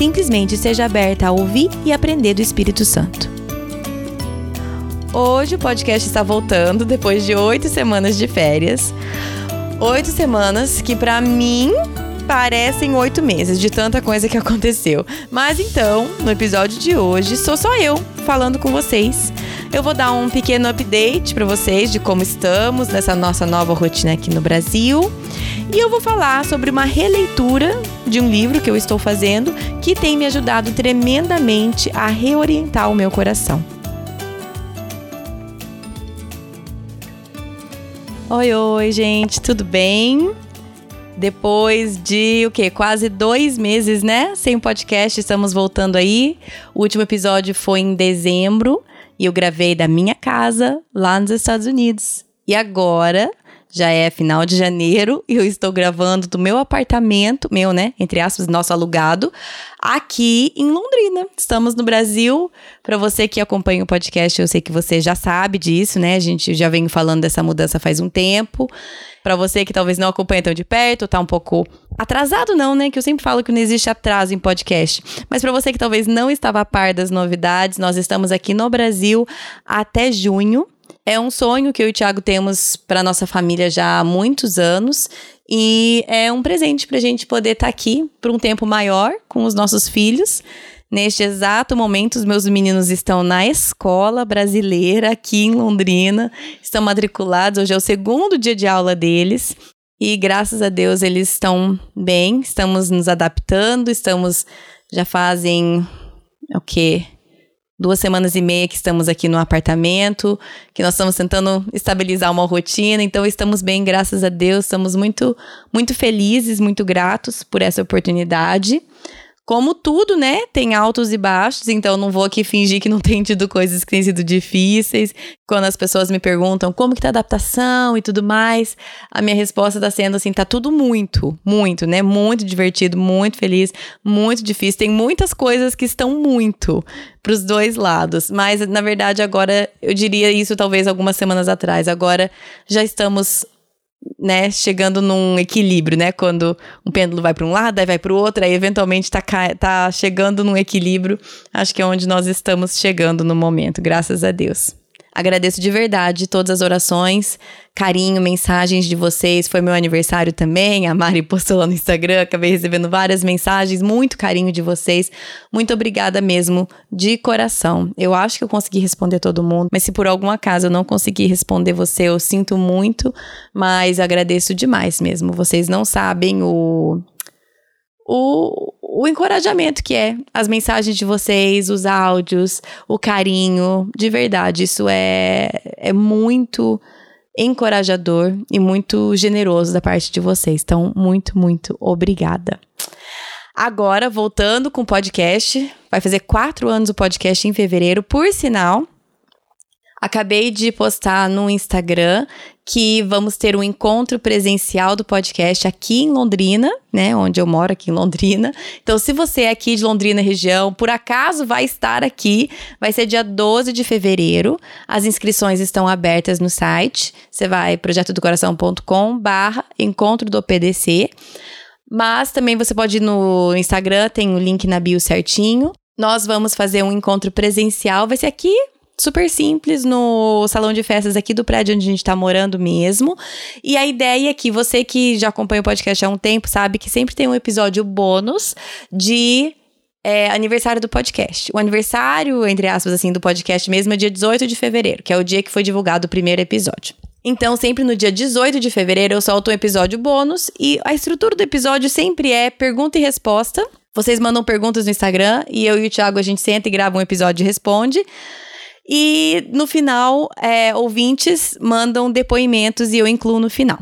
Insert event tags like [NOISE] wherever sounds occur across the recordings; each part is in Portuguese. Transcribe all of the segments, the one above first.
Simplesmente seja aberta a ouvir e aprender do Espírito Santo. Hoje o podcast está voltando depois de oito semanas de férias. Oito semanas que, para mim, parecem oito meses de tanta coisa que [LAUGHS] aconteceu. Mas então, no episódio de hoje, sou só eu falando com vocês. Eu vou dar um pequeno update para vocês de como estamos nessa nossa nova rotina aqui no Brasil. E eu vou falar sobre uma releitura de um livro que eu estou fazendo que tem me ajudado tremendamente a reorientar o meu coração. Oi, oi, gente, tudo bem? Depois de o quê? Quase dois meses, né? Sem podcast, estamos voltando aí. O último episódio foi em dezembro e eu gravei da minha casa lá nos Estados Unidos. E agora já é final de janeiro e eu estou gravando do meu apartamento, meu, né? Entre aspas, nosso alugado, aqui em Londrina. Estamos no Brasil. Para você que acompanha o podcast, eu sei que você já sabe disso, né? A gente já vem falando dessa mudança faz um tempo. Para você que talvez não acompanha tão de perto, tá um pouco atrasado não, né? Que eu sempre falo que não existe atraso em podcast. Mas para você que talvez não estava a par das novidades, nós estamos aqui no Brasil até junho. É um sonho que eu e o Thiago temos para nossa família já há muitos anos e é um presente para a gente poder estar tá aqui por um tempo maior com os nossos filhos. Neste exato momento, os meus meninos estão na escola brasileira aqui em Londrina, estão matriculados. Hoje é o segundo dia de aula deles e graças a Deus eles estão bem. Estamos nos adaptando, estamos já fazem o quê? Duas semanas e meia que estamos aqui no apartamento, que nós estamos tentando estabilizar uma rotina, então estamos bem, graças a Deus, estamos muito, muito felizes, muito gratos por essa oportunidade. Como tudo, né? Tem altos e baixos, então não vou aqui fingir que não tem tido coisas que têm sido difíceis. Quando as pessoas me perguntam como que tá a adaptação e tudo mais, a minha resposta tá sendo assim, tá tudo muito, muito, né? Muito divertido, muito feliz, muito difícil. Tem muitas coisas que estão muito para os dois lados, mas na verdade agora eu diria isso talvez algumas semanas atrás. Agora já estamos né, chegando num equilíbrio, né? Quando um pêndulo vai para um lado, aí vai para o outro, aí eventualmente tá, tá chegando num equilíbrio. Acho que é onde nós estamos chegando no momento, graças a Deus. Agradeço de verdade todas as orações, carinho, mensagens de vocês. Foi meu aniversário também. A Mari postou lá no Instagram, acabei recebendo várias mensagens, muito carinho de vocês. Muito obrigada mesmo, de coração. Eu acho que eu consegui responder todo mundo, mas se por algum acaso eu não consegui responder você, eu sinto muito, mas agradeço demais mesmo. Vocês não sabem o o, o encorajamento que é as mensagens de vocês, os áudios, o carinho, de verdade, isso é, é muito encorajador e muito generoso da parte de vocês. Então, muito, muito obrigada. Agora, voltando com o podcast, vai fazer quatro anos o podcast em fevereiro, por sinal. Acabei de postar no Instagram que vamos ter um encontro presencial do podcast aqui em Londrina, né? Onde eu moro, aqui em Londrina. Então, se você é aqui de Londrina região, por acaso vai estar aqui, vai ser dia 12 de fevereiro. As inscrições estão abertas no site. Você vai projetodocoração.com barra encontro do PDC. Mas também você pode ir no Instagram, tem o link na bio certinho. Nós vamos fazer um encontro presencial, vai ser aqui super simples no salão de festas aqui do prédio onde a gente tá morando mesmo. E a ideia é que você que já acompanha o podcast há um tempo sabe que sempre tem um episódio bônus de é, aniversário do podcast. O aniversário, entre aspas, assim, do podcast mesmo é dia 18 de fevereiro, que é o dia que foi divulgado o primeiro episódio. Então, sempre no dia 18 de fevereiro, eu solto um episódio bônus e a estrutura do episódio sempre é pergunta e resposta. Vocês mandam perguntas no Instagram e eu e o Thiago a gente senta e grava um episódio e responde. E no final, é, ouvintes mandam depoimentos e eu incluo no final.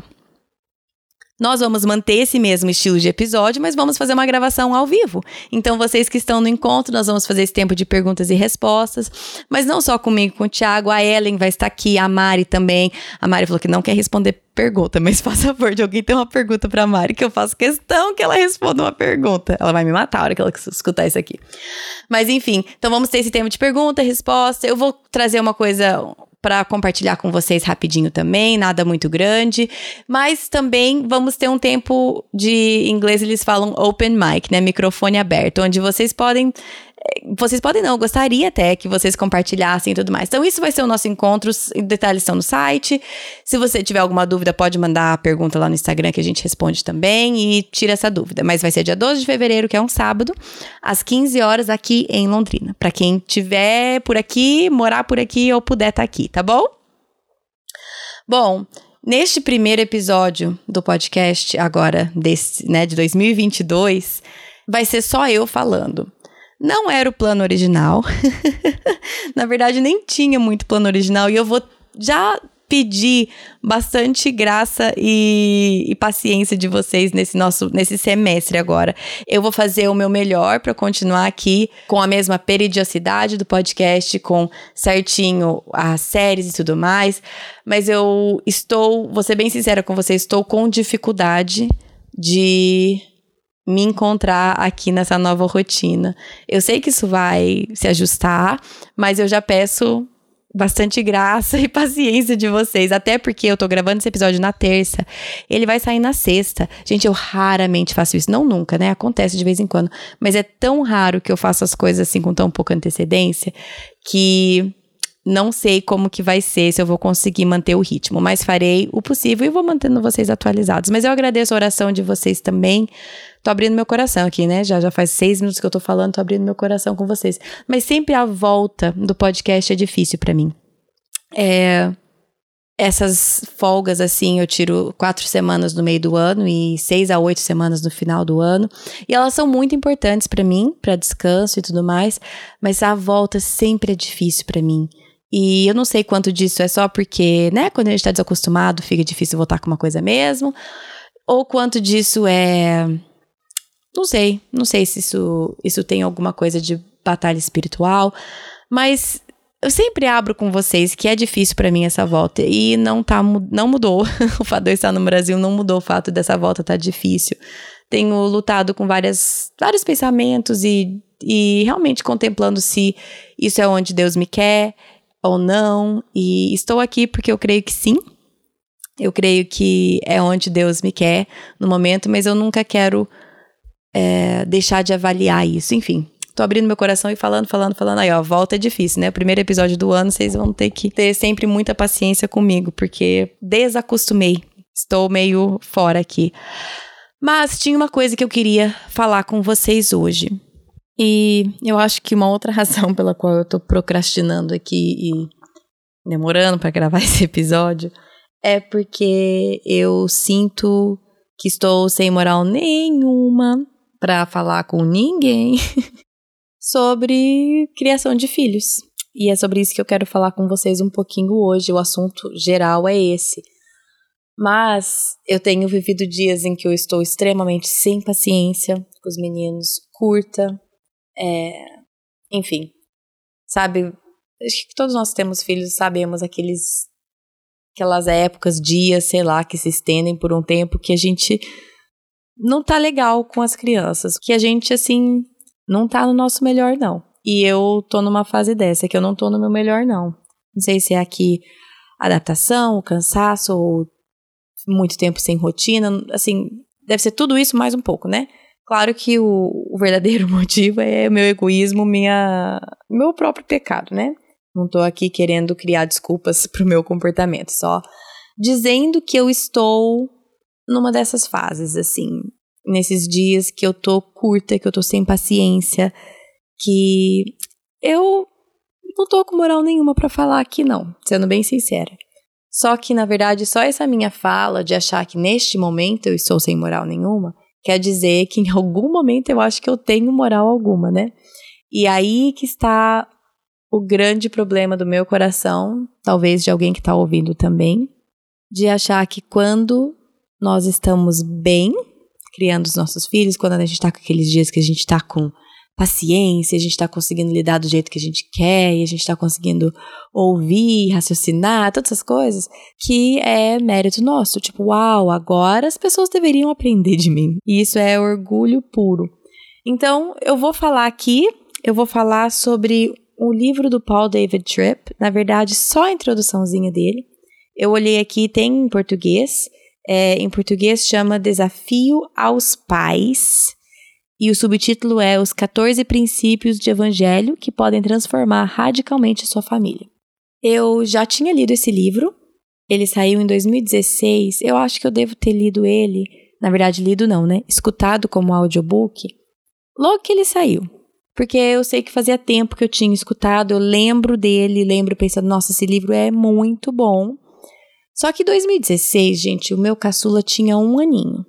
Nós vamos manter esse mesmo estilo de episódio, mas vamos fazer uma gravação ao vivo. Então, vocês que estão no encontro, nós vamos fazer esse tempo de perguntas e respostas. Mas não só comigo, com o Thiago, a Ellen vai estar aqui, a Mari também. A Mari falou que não quer responder pergunta, [LAUGHS] mas faça favor de alguém ter uma pergunta pra Mari, que eu faço questão que ela responda uma pergunta. Ela vai me matar a hora que ela escutar isso aqui. Mas enfim, então vamos ter esse tempo de pergunta e resposta. Eu vou trazer uma coisa para compartilhar com vocês rapidinho também, nada muito grande, mas também vamos ter um tempo de em inglês eles falam open mic, né, microfone aberto, onde vocês podem vocês podem não, eu gostaria até que vocês compartilhassem e tudo mais. Então, isso vai ser o nosso encontro. Detalhes estão no site. Se você tiver alguma dúvida, pode mandar a pergunta lá no Instagram que a gente responde também e tira essa dúvida. Mas vai ser dia 12 de fevereiro, que é um sábado, às 15 horas aqui em Londrina. Para quem tiver por aqui, morar por aqui ou puder estar tá aqui, tá bom? Bom, neste primeiro episódio do podcast, agora desse, né, de 2022, vai ser só eu falando. Não era o plano original. [LAUGHS] Na verdade, nem tinha muito plano original. E eu vou já pedir bastante graça e, e, paciência de vocês nesse nosso nesse semestre agora. Eu vou fazer o meu melhor para continuar aqui com a mesma periodicidade do podcast, com certinho as séries e tudo mais, mas eu estou, vou ser bem sincera com vocês, estou com dificuldade de me encontrar aqui nessa nova rotina. Eu sei que isso vai se ajustar, mas eu já peço bastante graça [LAUGHS] e paciência de vocês, até porque eu tô gravando esse episódio na terça, ele vai sair na sexta. Gente, eu raramente faço isso, não nunca, né? Acontece de vez em quando, mas é tão raro que eu faço as coisas assim com tão pouca antecedência que não sei como que vai ser, se eu vou conseguir manter o ritmo, mas farei o possível e vou mantendo vocês atualizados. Mas eu agradeço a oração de vocês também. Tô abrindo meu coração aqui, né? Já, já faz seis minutos que eu tô falando, tô abrindo meu coração com vocês. Mas sempre a volta do podcast é difícil para mim. É, essas folgas, assim, eu tiro quatro semanas no meio do ano e seis a oito semanas no final do ano. E elas são muito importantes para mim, para descanso e tudo mais. Mas a volta sempre é difícil para mim. E eu não sei quanto disso é só porque, né, quando a gente tá desacostumado, fica difícil voltar com uma coisa mesmo. Ou quanto disso é. Não sei. Não sei se isso, isso tem alguma coisa de batalha espiritual. Mas eu sempre abro com vocês que é difícil para mim essa volta. E não, tá, não mudou. [LAUGHS] o fato de eu estar no Brasil não mudou o fato dessa volta tá difícil. Tenho lutado com várias, vários pensamentos e, e realmente contemplando se isso é onde Deus me quer ou não. E estou aqui porque eu creio que sim. Eu creio que é onde Deus me quer no momento, mas eu nunca quero é, deixar de avaliar isso. Enfim, tô abrindo meu coração e falando, falando, falando. Aí, ó, volta é difícil, né? Primeiro episódio do ano, vocês vão ter que ter sempre muita paciência comigo, porque desacostumei. Estou meio fora aqui. Mas tinha uma coisa que eu queria falar com vocês hoje. E eu acho que uma outra [LAUGHS] razão pela qual eu tô procrastinando aqui e demorando para gravar [LAUGHS] esse episódio é porque eu sinto que estou sem moral nenhuma para falar com ninguém [LAUGHS] sobre criação de filhos. E é sobre isso que eu quero falar com vocês um pouquinho hoje. O assunto geral é esse. Mas eu tenho vivido dias em que eu estou extremamente sem paciência com os meninos, curta, é, enfim, sabe? Acho que todos nós temos filhos, sabemos aqueles aquelas épocas, dias, sei lá, que se estendem por um tempo que a gente não tá legal com as crianças, que a gente assim não tá no nosso melhor não. E eu tô numa fase dessa que eu não tô no meu melhor não. Não sei se é aqui adaptação, o cansaço ou muito tempo sem rotina, assim, deve ser tudo isso mais um pouco, né? Claro que o, o verdadeiro [LAUGHS] motivo é o meu egoísmo, minha, meu próprio pecado, né? Não estou aqui querendo criar desculpas para o meu comportamento, só dizendo que eu estou numa dessas fases, assim, nesses dias que eu tô curta, que eu tô sem paciência, que eu não tô com moral nenhuma para falar aqui, não, sendo bem sincera. Só que, na verdade, só essa minha fala de achar que neste momento eu estou sem moral nenhuma quer dizer que em algum momento eu acho que eu tenho moral alguma, né? E aí que está o grande problema do meu coração, talvez de alguém que está ouvindo também, de achar que quando nós estamos bem criando os nossos filhos, quando a gente está com aqueles dias que a gente está com paciência, a gente está conseguindo lidar do jeito que a gente quer, e a gente está conseguindo ouvir, raciocinar, todas essas coisas, que é mérito nosso. Tipo, uau, agora as pessoas deveriam aprender de mim. E isso é orgulho puro. Então, eu vou falar aqui, eu vou falar sobre o livro do Paul David Tripp, na verdade, só a introduçãozinha dele. Eu olhei aqui, tem em português. É, em português chama Desafio aos Pais e o subtítulo é Os 14 Princípios de Evangelho que podem transformar radicalmente sua família. Eu já tinha lido esse livro, ele saiu em 2016, eu acho que eu devo ter lido ele, na verdade, lido não, né? Escutado como audiobook, logo que ele saiu. Porque eu sei que fazia tempo que eu tinha escutado, eu lembro dele, lembro pensando, nossa, esse livro é muito bom. Só que em 2016, gente, o meu caçula tinha um aninho.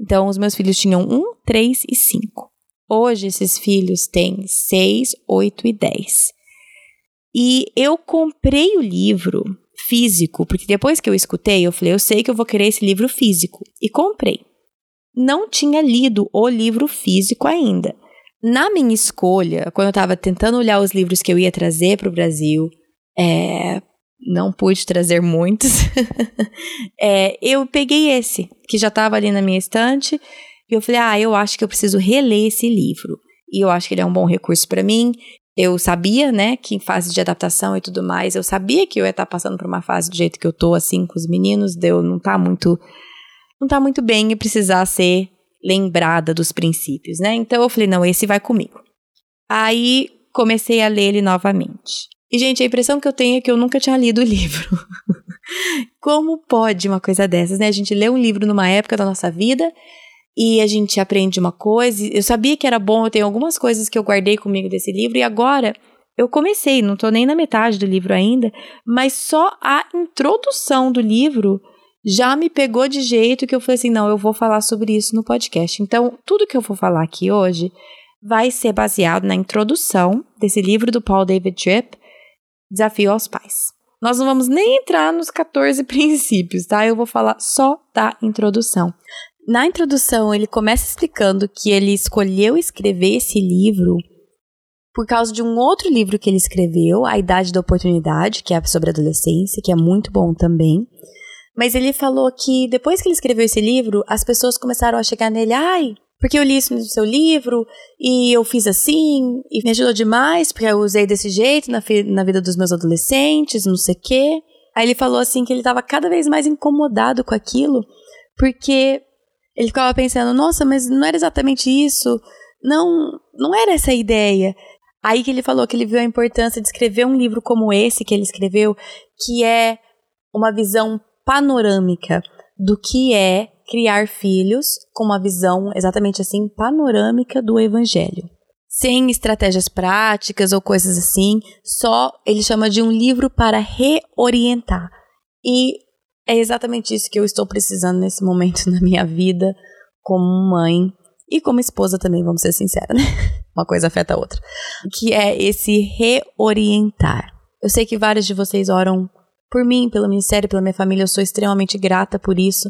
Então, os meus filhos tinham um, três e cinco. Hoje, esses filhos têm seis, oito e dez. E eu comprei o livro físico, porque depois que eu escutei, eu falei, eu sei que eu vou querer esse livro físico. E comprei. Não tinha lido o livro físico ainda. Na minha escolha, quando eu estava tentando olhar os livros que eu ia trazer para o Brasil, é, não pude trazer muitos. [LAUGHS] é, eu peguei esse, que já estava ali na minha estante, e eu falei: ah, eu acho que eu preciso reler esse livro. E eu acho que ele é um bom recurso para mim. Eu sabia, né, que em fase de adaptação e tudo mais, eu sabia que eu ia estar tá passando por uma fase do jeito que eu tô, assim, com os meninos, deu não tá muito. Não tá muito bem e precisar ser lembrada dos princípios, né? Então eu falei: não, esse vai comigo. Aí comecei a ler ele novamente. E, gente, a impressão que eu tenho é que eu nunca tinha lido o [LAUGHS] livro. Como pode uma coisa dessas, né? A gente lê um livro numa época da nossa vida e a gente aprende uma coisa. Eu sabia que era bom, eu tenho algumas coisas que eu guardei comigo desse livro e agora eu comecei, não estou nem na metade do livro ainda, mas só a introdução do livro já me pegou de jeito que eu falei assim: não, eu vou falar sobre isso no podcast. Então, tudo que eu vou falar aqui hoje vai ser baseado na introdução desse livro do Paul David Tripp Desafio aos pais. Nós não vamos nem entrar nos 14 [LAUGHS] princípios, tá? Eu vou falar só da introdução. Na introdução, ele começa explicando que ele escolheu escrever esse livro por causa de um outro livro que ele escreveu, A Idade da Oportunidade, que é sobre adolescência, que é muito bom também. Mas ele falou que depois que ele escreveu esse livro, as pessoas começaram a chegar nele, ai, porque eu li isso no seu livro e eu fiz assim e me ajudou demais porque eu usei desse jeito na, na vida dos meus adolescentes, não sei o quê. Aí ele falou assim que ele estava cada vez mais incomodado com aquilo porque ele ficava pensando, nossa, mas não era exatamente isso, não, não era essa a ideia. Aí que ele falou que ele viu a importância de escrever um livro como esse que ele escreveu, que é uma visão panorâmica do que é criar filhos com uma visão exatamente assim panorâmica do evangelho. Sem estratégias práticas ou coisas assim, só ele chama de um livro para reorientar. E é exatamente isso que eu estou precisando nesse momento [LAUGHS] na minha vida, como mãe e como esposa também, vamos ser sinceros, né? [LAUGHS] Uma coisa afeta a outra. Que é esse reorientar. Eu sei que vários de vocês oram por mim, pelo ministério, pela minha família, eu sou extremamente grata por isso.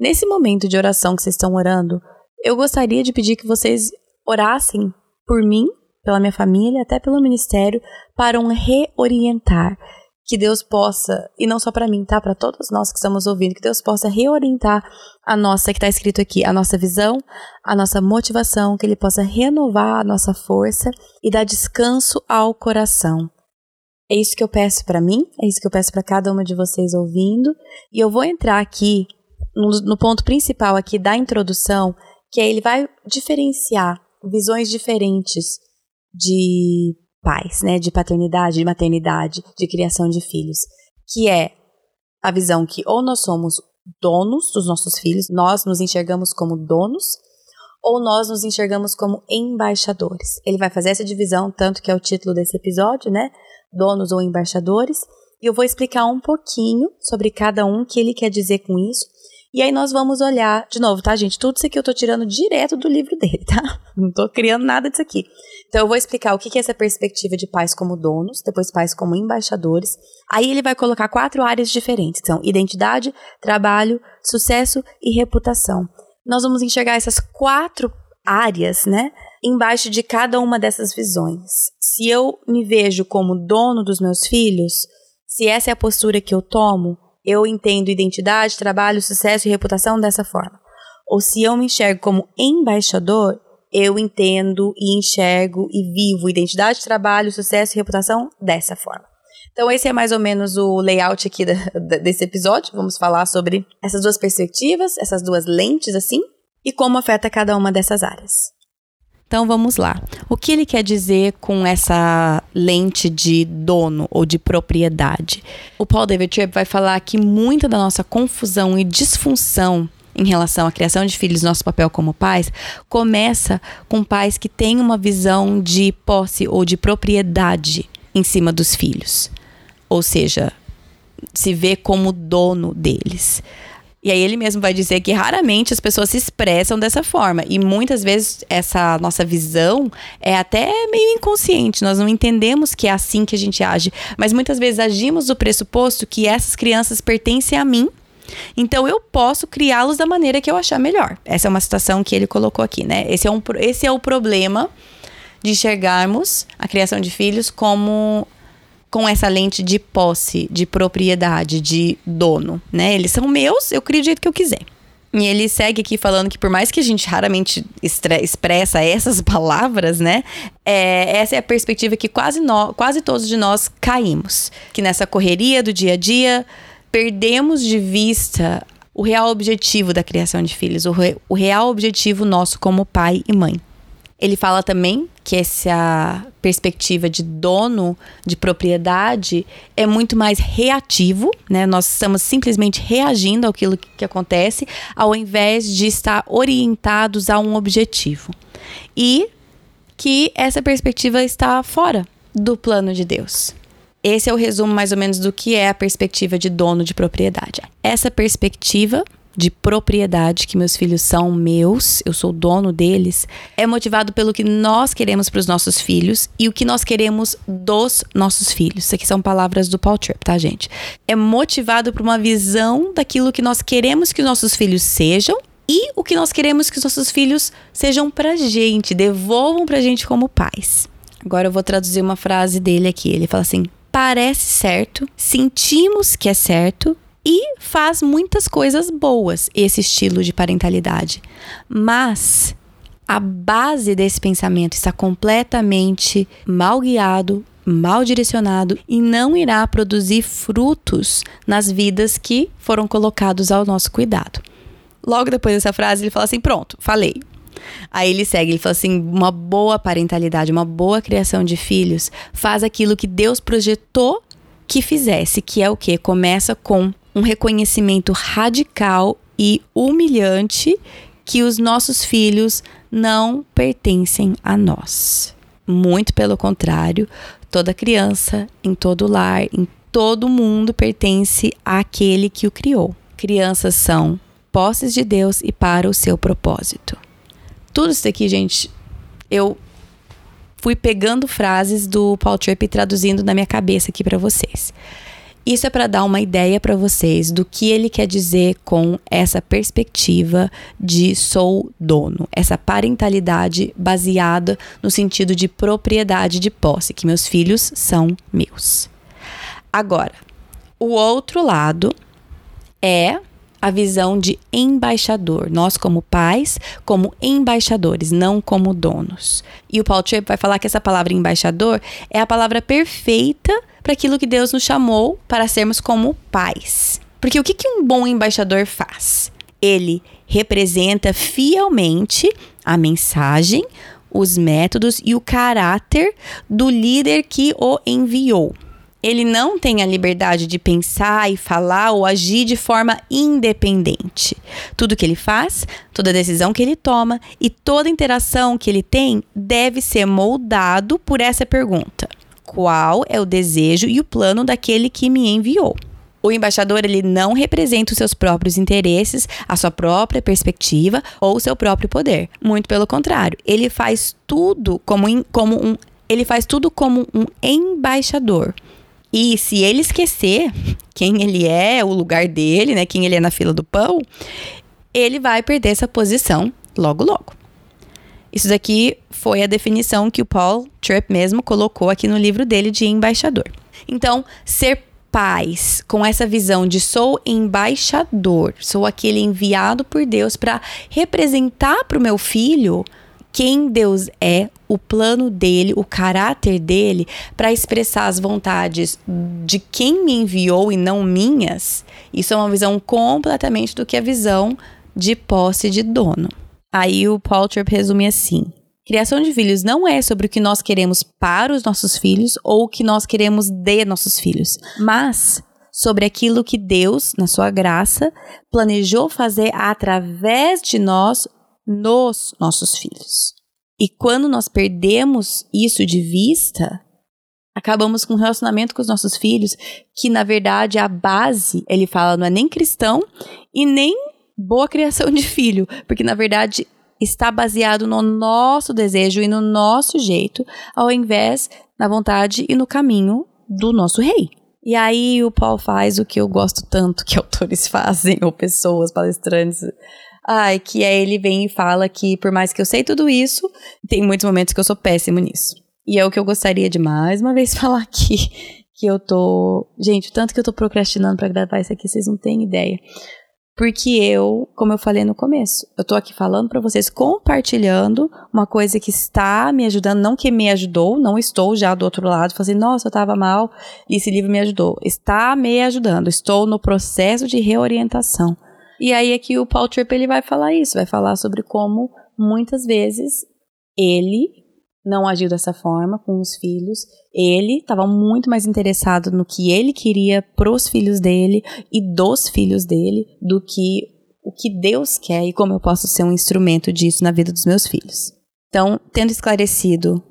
Nesse momento de oração que vocês estão orando, eu gostaria de pedir que vocês orassem por mim, pela minha família, até pelo ministério, para um reorientar. Que Deus possa, e não só para mim, tá? Para todos nós que estamos ouvindo, que Deus possa reorientar a nossa, que está escrito aqui, a nossa visão, a nossa motivação, que Ele possa renovar a nossa força e dar descanso ao coração. É isso que eu peço para mim, é isso que eu peço para cada uma de vocês ouvindo, e eu vou entrar aqui no, ponto principal aqui da introdução, que é ele vai diferenciar visões diferentes de pais, né, de paternidade, de maternidade, de criação de filhos, que é a visão que ou nós somos donos dos nossos filhos, nós nos enxergamos como donos, ou nós nos enxergamos como embaixadores. Ele vai fazer essa divisão, tanto que é o título desse episódio, né? Donos ou embaixadores. E eu vou explicar um pouquinho sobre cada um que ele quer dizer com isso e aí nós vamos olhar, de novo, tá, gente? Tudo isso aqui eu tô tirando direto do livro dele, tá? [LAUGHS] Não tô criando nada disso aqui. Então eu vou explicar o que é essa perspectiva de pais como donos, depois pais como embaixadores. Aí ele vai colocar quatro áreas diferentes, que são identidade, trabalho, sucesso e reputação. Nós vamos enxergar essas quatro áreas, né? Embaixo de cada uma dessas visões. Se eu me vejo como dono dos meus filhos, se essa é a postura que eu tomo, eu entendo identidade, trabalho, sucesso e reputação dessa forma. Ou se eu me enxergo como embaixador, eu entendo e enxergo e vivo identidade, trabalho, sucesso e reputação dessa forma. Então, esse é mais ou menos o layout aqui da, da, desse episódio. Vamos falar sobre essas duas perspectivas, essas duas lentes, assim, e como afeta cada uma dessas áreas. Então vamos lá. O que ele quer dizer com essa lente de dono ou de propriedade? O Paul David Tripp vai falar que muita da nossa confusão e disfunção em relação à criação de filhos, nosso papel como pais, começa com pais que têm uma visão de posse ou de propriedade em cima dos filhos. Ou seja, se vê como dono deles. E aí ele mesmo vai dizer que raramente as pessoas se expressam dessa forma. E muitas vezes essa nossa visão é até meio inconsciente. Nós não entendemos que é assim que a gente age. Mas muitas vezes agimos do pressuposto que essas crianças pertencem a mim. Então eu posso criá-los da maneira que eu achar melhor. Essa é uma situação que ele colocou aqui, né? Esse é, um, esse é o problema de enxergarmos a criação de filhos como com essa lente de posse, de propriedade, de dono, né? Eles são meus, eu crio do jeito que eu quiser. E ele segue aqui falando que por mais que a gente raramente expressa essas [LAUGHS] palavras, né? É, essa é a perspectiva que quase, no, quase todos de nós caímos. Que nessa correria do dia a dia, perdemos de vista o real objetivo da criação de filhos, o, re, o real objetivo nosso como pai e mãe. Ele fala também que essa perspectiva de dono, de propriedade, é muito mais reativo, né? Nós estamos simplesmente reagindo àquilo que acontece, ao invés de estar orientados a um objetivo. E que essa perspectiva está fora do plano de Deus. Esse é o resumo mais ou menos do que é a perspectiva de dono de propriedade. Essa perspectiva de propriedade, que meus filhos são meus, eu sou dono deles, é motivado pelo que nós queremos para os nossos filhos e o que nós queremos dos nossos filhos. Isso aqui são palavras do Paul Tripp, tá, gente? É motivado por uma visão daquilo que nós queremos que os nossos filhos sejam e o que nós queremos que os nossos filhos sejam pra gente, devolvam pra gente como pais. Agora eu vou traduzir uma frase dele aqui. Ele fala assim: parece certo, sentimos que é certo, e faz muitas coisas boas esse estilo de parentalidade. Mas a base desse pensamento está completamente mal guiado, mal direcionado e não irá produzir frutos nas vidas que foram colocados ao nosso cuidado. Logo depois dessa frase, ele fala assim: pronto, falei. Aí ele segue, ele fala assim: uma boa parentalidade, uma boa criação de filhos faz aquilo que Deus projetou que fizesse, que é o que? Começa com um reconhecimento radical e humilhante que os nossos filhos não pertencem a nós. Muito pelo contrário, toda criança, em todo lar, em todo mundo pertence àquele que o criou. Crianças são posses de Deus e para o seu propósito. Tudo isso aqui, gente, eu fui pegando frases do Paul Tripp e traduzindo na minha cabeça aqui para vocês. Isso é para dar uma ideia para vocês do que ele quer dizer com essa perspectiva de sou dono, essa parentalidade baseada no sentido de propriedade de posse, que meus filhos são meus. Agora, o outro lado é a visão de embaixador. Nós, como pais, como embaixadores, não como donos. E o Paul Tripp vai falar que essa palavra embaixador é a palavra perfeita para aquilo que Deus nos chamou para sermos como pais. Porque o que, que um bom embaixador faz? Ele representa fielmente a mensagem, os métodos e o caráter do líder que o enviou ele não tem a liberdade de pensar e falar ou agir de forma independente. Tudo que ele faz, toda decisão que ele toma e toda interação que ele tem deve ser moldado por essa pergunta: qual é o desejo e o plano daquele que me enviou? O embaixador ele não representa os seus próprios interesses, a sua própria perspectiva ou o seu próprio poder. Muito pelo contrário, ele faz tudo como, como um ele faz tudo como um embaixador E se ele esquecer quem ele é, o lugar dele, né, quem ele é na fila do pão, ele vai perder essa posição logo logo. Isso daqui foi a definição que o Paul Tripp mesmo colocou aqui no livro dele de embaixador. Então, ser pais com essa visão de sou embaixador, sou aquele enviado por Deus para representar para o meu filho quem Deus é, o plano dele, o caráter dele, para expressar as vontades de quem me enviou e não minhas, isso é uma visão completamente do que a visão de posse de dono. Aí o Paul Tripp resume assim: Criação de filhos não é sobre o que nós queremos para os nossos filhos ou o que nós queremos de nossos filhos, mas sobre aquilo que Deus, na sua graça, planejou fazer através de nós nos nossos filhos. E quando nós perdemos isso de vista, acabamos com um relacionamento com os nossos filhos que, na verdade, a base, ele fala, não é nem cristão e nem boa criação de filho, porque, na verdade, está baseado no nosso desejo e no nosso jeito, ao invés na vontade e no caminho do nosso rei. E aí o Paul faz o que eu gosto tanto que [LAUGHS] autores fazem, ou pessoas, palestrantes, Ai, que é ele vem e fala que por mais que eu sei tudo isso, tem muitos momentos que eu sou péssimo nisso. E é o que eu gostaria de mais uma [LAUGHS] vez falar aqui, que eu tô, gente, tanto que eu tô procrastinando para gravar isso aqui, vocês não têm ideia. Porque eu, como eu falei no começo, eu tô aqui falando para vocês, compartilhando uma coisa que está me ajudando, não que me ajudou, não estou já do outro lado, falando nossa, eu tava mal e esse livro me ajudou. Está me ajudando, estou no processo de reorientação. E aí aqui o Paul Tripp ele vai falar isso, vai falar sobre como muitas vezes ele não agiu dessa forma com os filhos. Ele estava muito mais interessado no que ele queria pros filhos dele e dos filhos dele do que o que Deus quer e como eu posso ser um instrumento disso na vida dos meus filhos. Então, tendo esclarecido,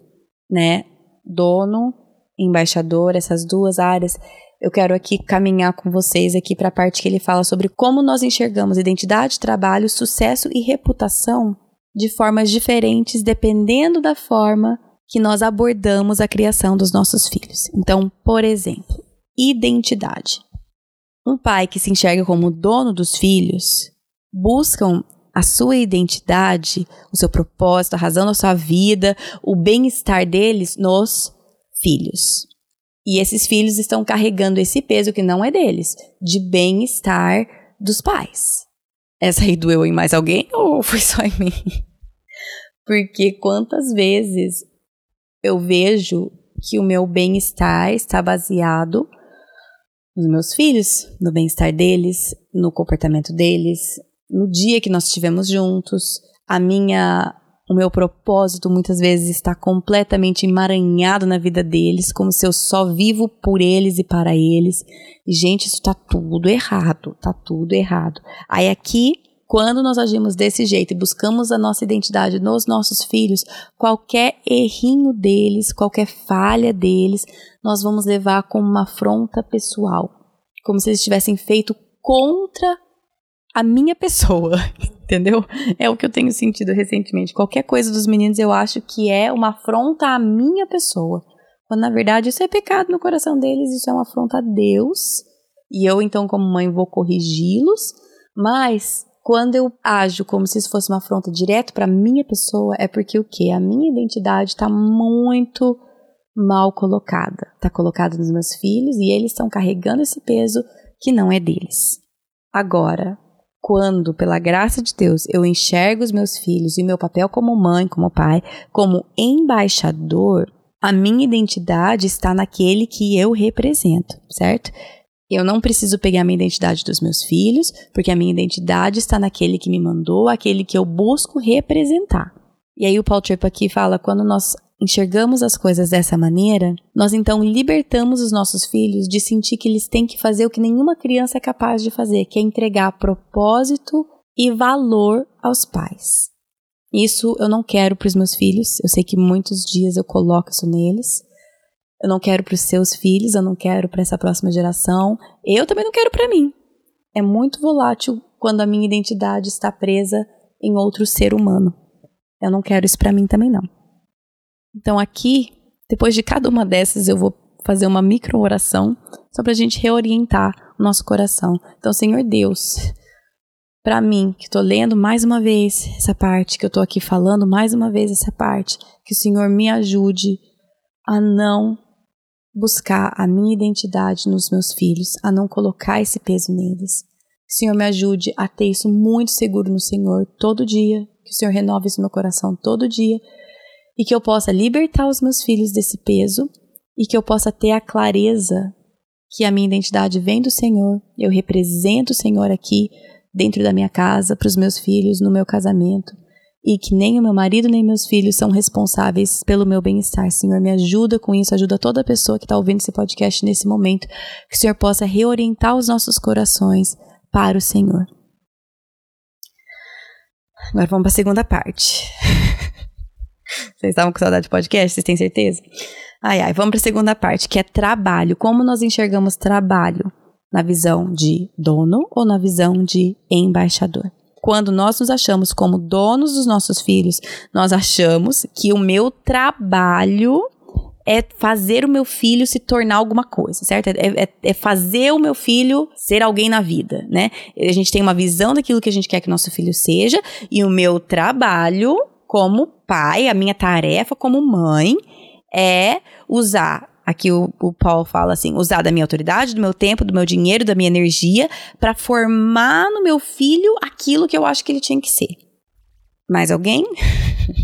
né, dono, embaixador, essas duas áreas, eu quero aqui caminhar com vocês aqui para a parte que ele fala sobre como nós enxergamos identidade, trabalho, sucesso e reputação de formas diferentes dependendo da forma que nós abordamos a criação dos nossos filhos. Então, por exemplo, identidade. Um pai que se enxerga como dono dos filhos buscam a sua identidade, o seu propósito, a razão da sua vida, o bem-estar deles nos filhos. E esses filhos estão carregando esse peso que não é deles, de bem-estar dos pais. Essa aí doeu em mais alguém [LAUGHS] ou foi só em mim? Porque quantas vezes eu vejo que o meu bem-estar está baseado nos meus filhos, no bem-estar deles, no comportamento deles, no dia que nós estivemos juntos, a minha o meu propósito muitas vezes está completamente emaranhado na vida deles, como se eu só vivo por eles e para eles. E, gente, isso está tudo errado, tá tudo errado. Aí aqui, quando nós agimos desse jeito e buscamos a nossa identidade nos nossos filhos, qualquer errinho deles, qualquer falha deles, nós vamos levar como uma afronta pessoal, como se eles tivessem feito contra a minha pessoa, [LAUGHS] entendeu? É o que eu tenho sentido recentemente. Qualquer coisa dos meninos eu acho que é uma afronta à minha pessoa. Quando na verdade isso é pecado no coração deles, isso é uma afronta a Deus. E eu, então, como mãe, vou corrigi-los. Mas quando eu ajo como se isso fosse uma afronta direto para minha pessoa, é porque o quê? A minha identidade está muito mal colocada. Está colocada nos meus filhos e eles estão carregando esse peso que não é deles. Agora, quando, pela graça de Deus, eu enxergo os meus filhos e meu papel como mãe, como pai, como embaixador, a minha identidade está naquele que eu represento, certo? Eu não preciso pegar a minha identidade dos meus filhos, porque a minha identidade está naquele que me mandou, aquele que eu busco representar. E aí o Paul Tripp aqui fala, quando nós enxergamos as coisas dessa maneira, nós então libertamos os nossos filhos de sentir que eles têm que fazer o que nenhuma criança é capaz de fazer, que é entregar propósito e valor aos pais. Isso eu não quero para os meus filhos, eu sei que muitos dias eu coloco isso neles. Eu não quero para os seus filhos, eu não quero para essa próxima geração, eu também não quero para mim. É muito volátil quando a minha identidade está presa em outro ser humano. Eu não quero isso para mim também não. Então aqui, depois de cada uma dessas, eu vou fazer uma micro oração só para a gente reorientar o nosso coração. Então, Senhor Deus, para mim, que estou lendo mais uma vez essa parte, que eu estou aqui falando mais uma vez essa parte, que o Senhor me ajude a não buscar a minha identidade nos meus filhos, a não colocar esse peso neles. Que o Senhor me ajude a ter isso muito seguro no Senhor todo dia, que o Senhor renove isso no meu coração todo dia e que eu possa libertar os meus filhos desse peso e que eu possa ter a clareza que a minha identidade vem do Senhor, eu represento o Senhor aqui dentro da minha casa, para os meus filhos, no meu casamento, e que nem o meu marido nem meus filhos são responsáveis pelo meu bem-estar. Senhor, me ajuda com isso, ajuda toda pessoa que está ouvindo esse podcast nesse momento, que o Senhor possa reorientar os nossos corações para o Senhor. Agora vamos para a segunda parte. [LAUGHS] Vocês estavam com saudade de podcast? Vocês têm certeza? Ai, ai, vamos para a segunda parte, que é trabalho. Como nós enxergamos trabalho? Na visão de dono ou na visão de embaixador? Quando nós nos achamos como donos dos nossos filhos, nós achamos que o meu trabalho é fazer o meu filho se tornar alguma coisa, certo? É, é, é, fazer o meu filho ser alguém na vida, né? A gente tem uma visão daquilo que a gente quer que nosso filho seja, e o meu trabalho como pai, a minha tarefa como mãe é usar Aqui o, o Paul fala assim: usar da minha autoridade, do meu tempo, do meu dinheiro, da minha energia, para formar no meu filho aquilo que eu acho que ele tinha que ser. Mais alguém?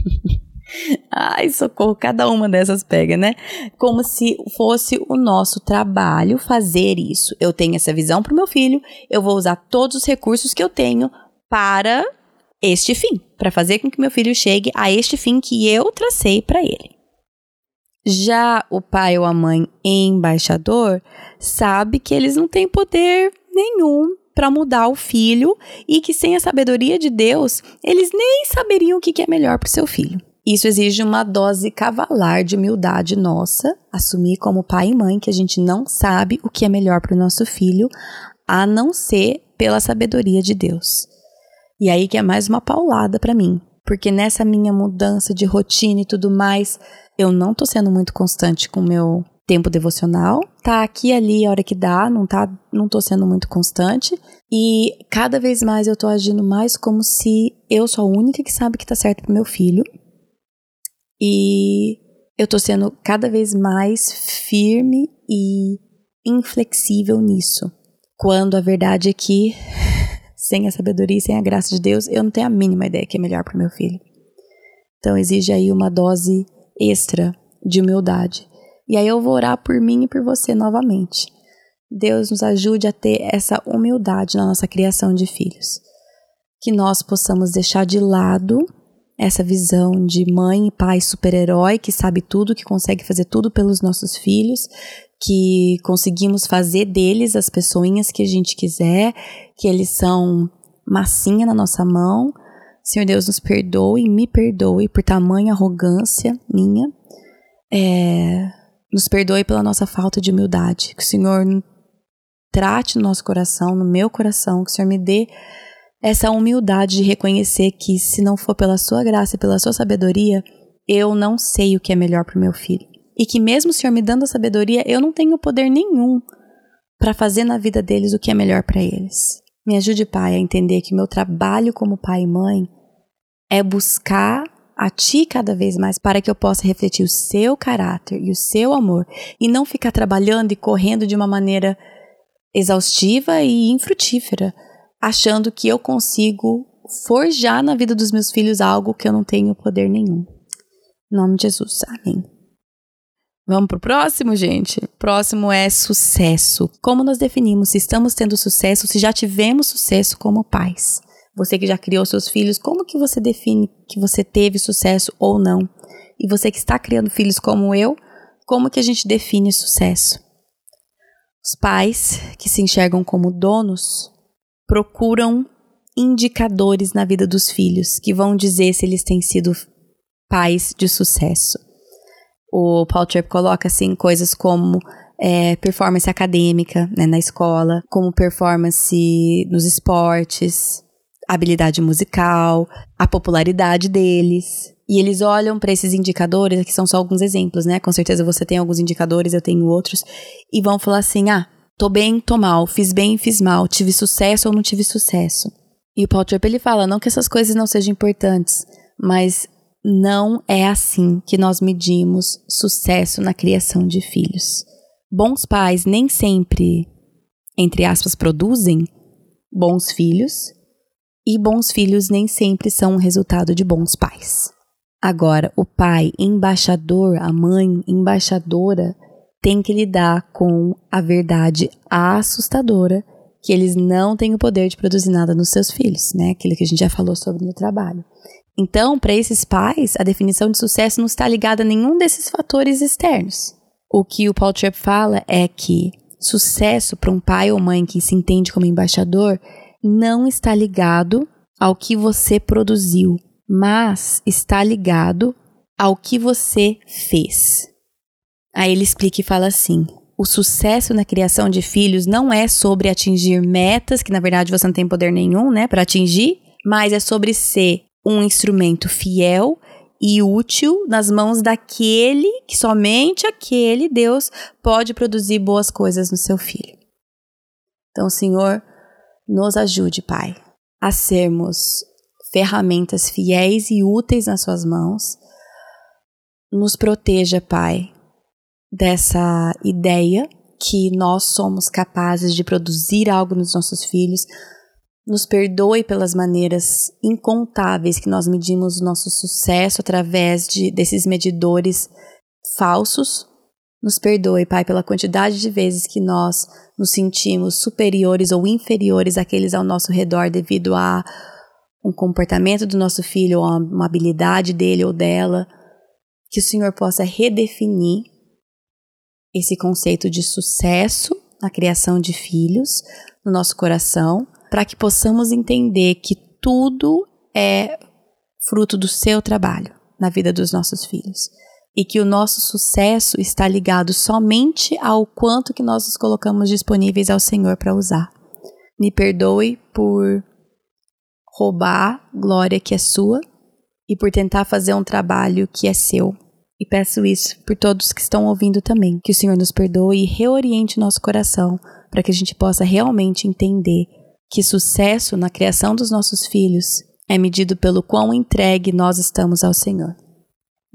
[LAUGHS] Ai, socorro, cada uma dessas pega, né? Como se fosse o nosso trabalho fazer isso. Eu tenho essa visão para o meu filho, eu vou usar todos os recursos que eu tenho para este fim, para fazer com que meu filho chegue a este fim que eu tracei para ele. Já o pai ou a mãe embaixador sabe que eles não têm poder nenhum para mudar o filho e que sem a sabedoria de Deus, eles nem saberiam o que é melhor para o seu filho. Isso exige uma dose cavalar de humildade nossa, assumir como pai e mãe que a gente não sabe o que é melhor para o nosso filho, a não ser pela sabedoria de Deus. E aí que é mais uma paulada para mim, porque nessa minha mudança de rotina e tudo mais, eu não tô sendo muito constante com o meu tempo devocional. Tá aqui ali a hora que dá, não tá, não tô sendo muito constante. E cada vez mais eu tô agindo mais como se eu sou a única que sabe que tá certo pro meu filho. E eu tô sendo cada vez mais firme e inflexível nisso. Quando a verdade é que, sem a sabedoria e sem a graça de Deus, eu não tenho a mínima ideia que é melhor para meu filho. Então exige aí uma dose extra de humildade. E aí eu vou orar por mim e por você novamente. Deus nos ajude a ter essa humildade na nossa criação de filhos. Que nós possamos deixar de lado essa visão de mãe e pai super-herói que sabe tudo, que consegue fazer tudo pelos nossos filhos, que conseguimos fazer deles as pessoinhas que a gente quiser, que eles são massinha na nossa mão Senhor Deus, nos perdoe me perdoe por tamanha arrogância minha. É, nos perdoe pela nossa falta de humildade. Que o Senhor trate no nosso coração, no meu coração, que o Senhor me dê essa humildade de reconhecer que se não for pela sua graça e pela sua sabedoria, eu não sei o que é melhor para o meu filho. E que mesmo o Senhor me dando a sabedoria, eu não tenho poder nenhum para fazer na vida deles o que é melhor para eles. Me ajude, Pai, a entender que meu trabalho como pai e mãe é buscar a Ti cada vez mais para que eu possa refletir o Seu caráter e o Seu amor e não ficar trabalhando e correndo de uma maneira exaustiva e infrutífera, achando que eu consigo forjar na vida dos meus filhos algo que eu não tenho poder nenhum. Em nome de Jesus, amém. Vamos pro próximo, gente? Próximo é sucesso. Como nós definimos se estamos tendo sucesso, se já tivemos sucesso como pais? Você que já criou seus filhos, como que você define que você teve sucesso ou não? E você que está criando filhos como eu, como que a gente define sucesso? Os pais que se enxergam como donos procuram indicadores na vida dos filhos que vão dizer se eles têm sido pais de sucesso. O Paul Tripp coloca assim coisas como é, performance acadêmica né, na escola, como performance nos esportes, habilidade musical, a popularidade deles, E eles olham para esses indicadores, que são só alguns exemplos, né? Com certeza você tem alguns indicadores, eu tenho outros, e vão falar assim: ah, tô bem, tô mal, fiz bem, fiz mal, tive sucesso ou não tive sucesso. E o Paul Tripp ele fala: não que essas coisas não sejam importantes, mas não é assim que nós medimos sucesso na criação de filhos. Bons pais nem sempre, entre aspas, produzem bons filhos, e bons filhos nem sempre são o resultado de bons pais. Agora, o pai embaixador, a mãe embaixadora, tem que lidar com a verdade assustadora que eles não têm o poder de produzir nada nos seus filhos, né? Aquilo que a gente já falou sobre no trabalho. Então, para esses pais, a definição de sucesso não está ligada a nenhum desses fatores externos. O que o Paul Tripp fala é que sucesso para um pai ou mãe que se entende como embaixador não está ligado ao que você produziu, mas está ligado ao que você fez. Aí ele explica e fala assim: o sucesso na criação de filhos não é sobre atingir metas, que na verdade você não tem poder nenhum, né, para atingir, mas é sobre ser um instrumento fiel e útil nas mãos daquele que somente aquele Deus pode produzir boas coisas no seu filho. Então, Senhor, nos ajude, Pai, a sermos ferramentas fiéis e úteis nas Suas mãos. Nos proteja, Pai, dessa ideia que nós somos capazes de produzir algo nos nossos filhos. Nos perdoe pelas maneiras incontáveis que nós medimos o nosso sucesso através de, desses medidores falsos. Nos perdoe, Pai, pela quantidade de vezes que nós nos sentimos superiores ou inferiores àqueles ao nosso redor devido a um comportamento do nosso filho ou uma habilidade dele ou dela. Que o Senhor possa redefinir esse conceito de sucesso na criação de filhos no nosso coração, para que possamos entender que tudo é fruto do seu trabalho na vida dos nossos filhos. E que o nosso sucesso está ligado somente ao quanto que nós nos colocamos disponíveis ao Senhor para usar. Me perdoe por roubar glória que é sua e por tentar fazer um trabalho que é seu. E peço isso por todos que estão ouvindo também, que o Senhor nos perdoe e reoriente nosso coração para que a gente possa realmente entender que sucesso na criação dos nossos filhos é medido pelo quão entregue nós estamos ao Senhor.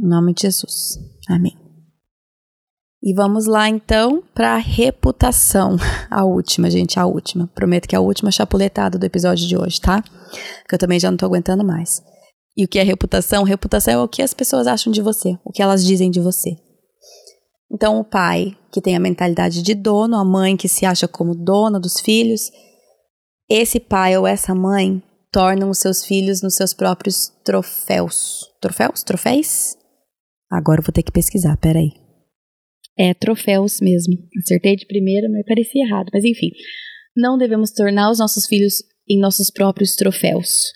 Em nome de Jesus. Amém. E vamos lá então para a reputação. [LAUGHS] A última, gente, a última. Prometo que é a última chapuletada do episódio de hoje, tá? Que eu também já não tô aguentando mais. E o que é reputação? Reputação é o que as pessoas acham de você, o que elas dizem de você. Então, o pai, que tem a mentalidade de dono, a mãe que se acha como dona dos filhos, esse pai ou essa mãe tornam os seus filhos nos seus próprios troféus. Troféus? Troféis? Agora eu vou ter que pesquisar, peraí. É, troféus mesmo. Acertei de primeira, mas parecia errado. Mas enfim, não devemos tornar os nossos filhos em nossos próprios troféus.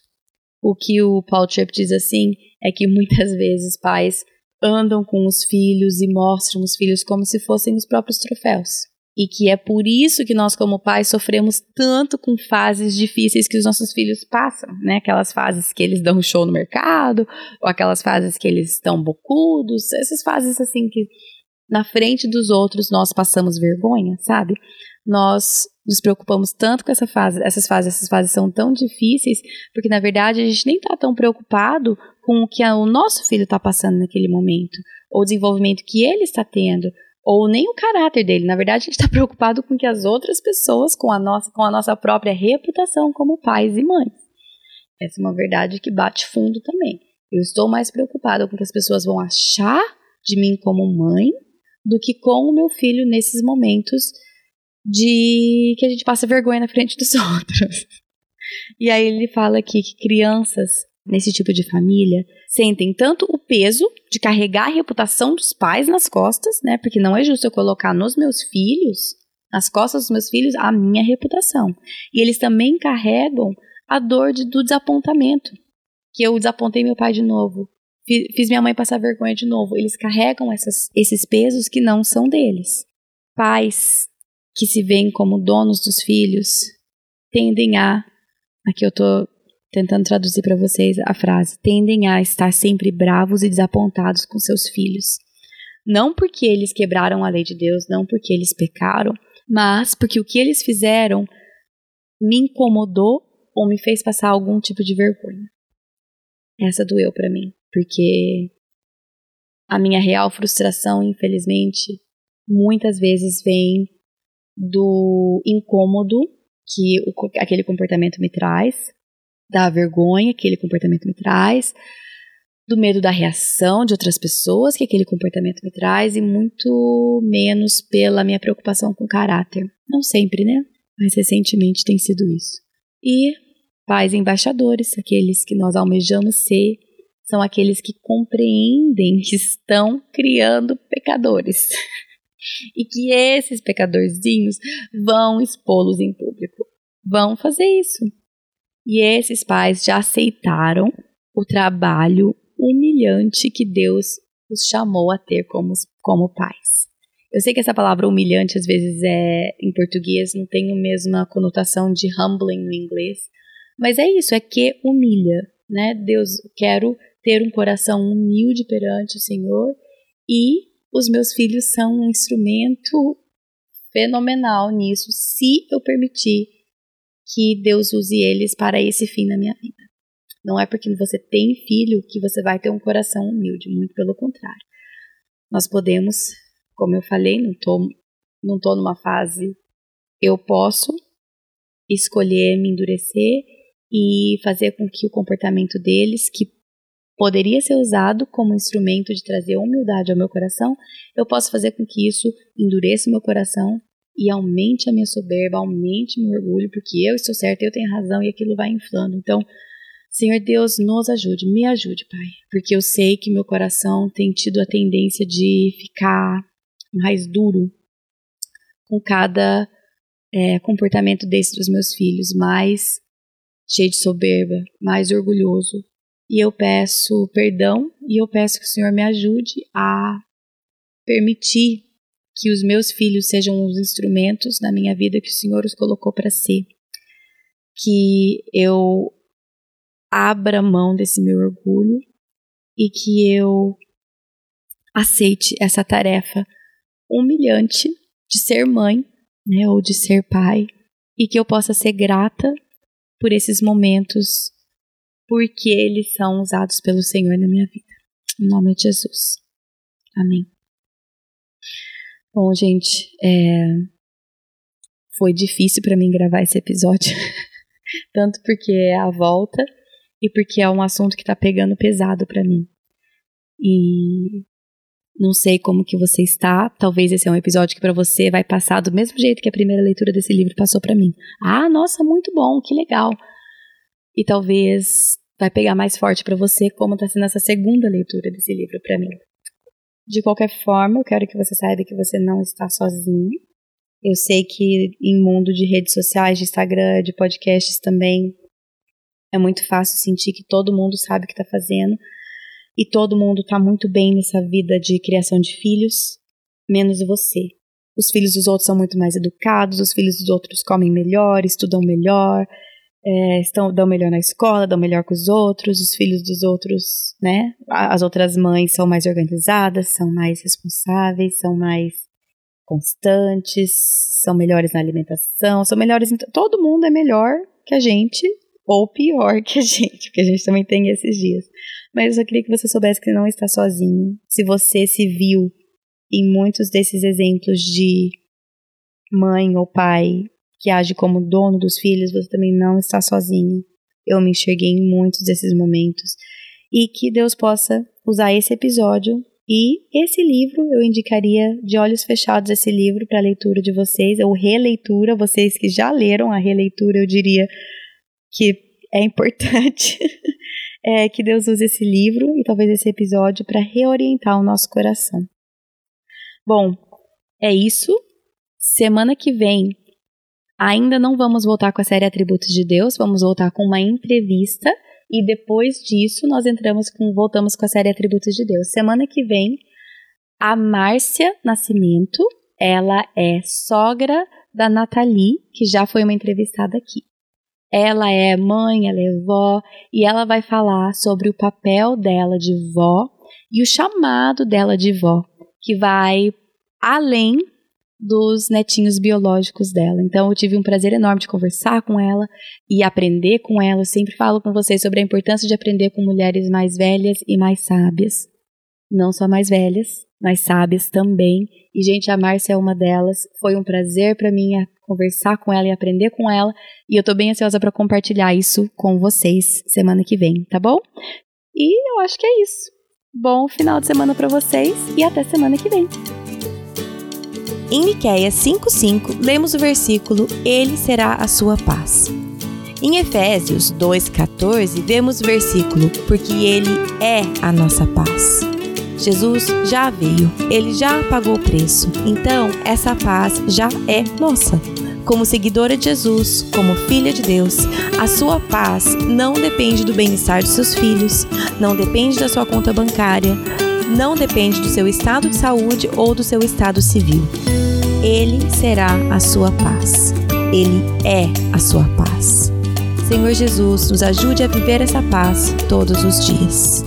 O que o Paul Tripp diz assim é que muitas [LAUGHS] vezes pais andam com os filhos e mostram os filhos como se fossem os próprios troféus. E que é por isso que nós, como pais, sofremos tanto com fases difíceis que os nossos filhos passam, né? Aquelas fases que eles dão show no mercado, ou aquelas fases que eles estão bocudos, essas fases assim que na frente dos outros nós passamos vergonha, sabe? Nós nos preocupamos tanto com essa fase, essas fases, essas fases são tão difíceis, porque na verdade a gente nem está tão preocupado com o que o nosso filho está passando naquele momento, ou o desenvolvimento que ele está tendo, ou nem o caráter dele. Na verdade, a gente está preocupado com que as outras pessoas, com a nossa, com a nossa própria reputação como pais e mães. Essa é uma verdade que bate fundo também. Eu estou mais preocupada com o que as pessoas vão achar de mim como mãe do que com o meu filho nesses momentos de que a gente passa vergonha na frente dos [LAUGHS] outros. E aí ele fala aqui que crianças nesse tipo de família sentem tanto o peso de carregar a reputação dos pais nas costas, né? Porque não é justo eu colocar nos meus filhos, nas costas dos meus filhos, a minha reputação. E eles também carregam a dor de, do desapontamento. Que eu desapontei meu pai de novo. Fiz minha mãe passar vergonha de novo. Eles carregam essas, esses pesos que não são deles. Pais que se veem como donos dos filhos tendem a. Aqui eu tô tentando traduzir para vocês a frase, tendem a estar sempre bravos e desapontados com seus filhos. Não porque eles quebraram a lei de Deus, não porque eles pecaram, mas porque o que eles fizeram me incomodou ou me fez passar algum tipo de vergonha. Essa doeu para mim, porque a minha real frustração, infelizmente, muitas vezes vem do incômodo que o, aquele comportamento me traz, da vergonha que aquele comportamento me traz, do medo da reação de outras pessoas que aquele comportamento me traz e muito menos pela minha preocupação com caráter. Não sempre, né? Mas recentemente tem sido isso. E pais embaixadores, aqueles que nós almejamos ser, são aqueles que compreendem que estão criando pecadores. [LAUGHS] e que esses pecadorzinhos vão expô-los em público. Vão fazer isso. E esses pais já aceitaram o trabalho humilhante que Deus os chamou a ter como, como pais. Eu sei que essa palavra humilhante às vezes é em português não tem a mesma conotação de humbling no inglês, mas é isso, é que humilha, né? Deus, quero ter um coração humilde perante o Senhor e os meus filhos são um instrumento fenomenal nisso, se eu permitir que Deus use eles para esse fim na minha vida. Não é porque você tem filho que você vai ter um coração humilde, muito pelo contrário. Nós podemos, como eu falei, não tô, não tô numa fase eu posso escolher me endurecer e fazer com que o comportamento deles, que poderia ser usado como instrumento de trazer humildade ao meu coração, eu posso fazer com que isso endureça o meu coração e aumente a minha soberba, aumente meu orgulho, porque eu estou certa, eu tenho razão e aquilo vai inflando. Então, Senhor Deus, nos ajude, me ajude, Pai, porque eu sei que meu coração tem tido a tendência de ficar mais duro com cada é, comportamento desse dos meus filhos, mais cheio de soberba, mais orgulhoso. E eu peço perdão e eu peço que o Senhor me ajude a permitir que os meus filhos sejam os instrumentos na minha vida que o Senhor os colocou para ser. Que eu abra mão desse meu orgulho e que eu aceite essa tarefa humilhante de ser mãe, né, ou de ser pai, e que eu possa ser grata por esses momentos, porque eles são usados pelo Senhor na minha vida. Em nome de Jesus. Amém. Bom, gente, é... foi difícil para mim gravar esse episódio, [LAUGHS] tanto porque é a volta e porque é um assunto que está pegando pesado para mim. E não sei como que você está, talvez esse é um episódio que para você vai passar do mesmo jeito que a primeira leitura desse livro passou para mim. Ah, nossa, muito bom, que legal. E talvez vai pegar mais forte para você como está sendo essa segunda leitura desse livro para mim. De qualquer forma, eu quero que você saiba que você não está sozinho. Eu sei que em mundo de redes sociais, de Instagram, de podcasts também, é muito fácil sentir que todo mundo sabe o que está fazendo e todo mundo está muito bem nessa vida de criação de filhos, menos você. Os filhos dos outros são muito mais educados, os filhos dos outros comem melhor, estudam melhor, é, estão, dão melhor na escola, dão melhor com os outros, os filhos dos outros, né? As outras mães são mais organizadas, são mais responsáveis, são mais constantes, são melhores na alimentação, são melhores em. Todo mundo é melhor que a gente ou pior que a gente, porque a gente também tem esses dias. Mas eu só queria que você soubesse que não está sozinho. Se você se viu em muitos desses exemplos de mãe ou pai que age como dono dos filhos, você também não está sozinho. Eu me enxerguei em muitos desses momentos. E que Deus possa usar esse episódio e esse livro, eu indicaria de olhos fechados esse livro para leitura de vocês, ou releitura, vocês que já leram a releitura, eu diria que é importante [LAUGHS] é, que Deus use esse livro e talvez esse episódio para reorientar o nosso coração. Bom, é isso. Semana que vem ainda não vamos voltar com a série Atributos de Deus, vamos voltar com uma entrevista e depois disso nós entramos com voltamos com a série Atributos de Deus. Semana que vem a Márcia Nascimento, ela é sogra da Nathalie, que já foi uma entrevistada aqui. Ela é mãe, ela é vó e ela vai falar sobre o papel dela de vó e o chamado dela de vó, que vai além dos netinhos biológicos dela. Então eu tive um prazer enorme de conversar com ela e aprender com ela. Eu sempre falo com vocês sobre a importância de aprender com mulheres mais velhas e mais sábias. Não só mais velhas, mas sábias também. E gente, a Márcia é uma delas. Foi um prazer para mim conversar com ela e aprender com ela. E eu tô bem ansiosa para compartilhar isso com vocês semana que vem, tá bom? E eu acho que é isso. Bom final de semana para vocês e até semana que vem. Em Miqueias 5:5, lemos o versículo Ele será a sua paz. Em Efésios 2:14, vemos o versículo Porque ele é a nossa paz. Jesus já veio, ele já pagou o preço. Então, essa paz já é nossa. Como seguidora de Jesus, como filha de Deus, a sua paz não depende do bem-estar dos seus filhos, não depende da sua conta bancária, não depende do seu estado de saúde ou do seu estado civil. Ele será a sua paz. Ele é a sua paz. Senhor Jesus, nos ajude a viver essa paz todos os dias.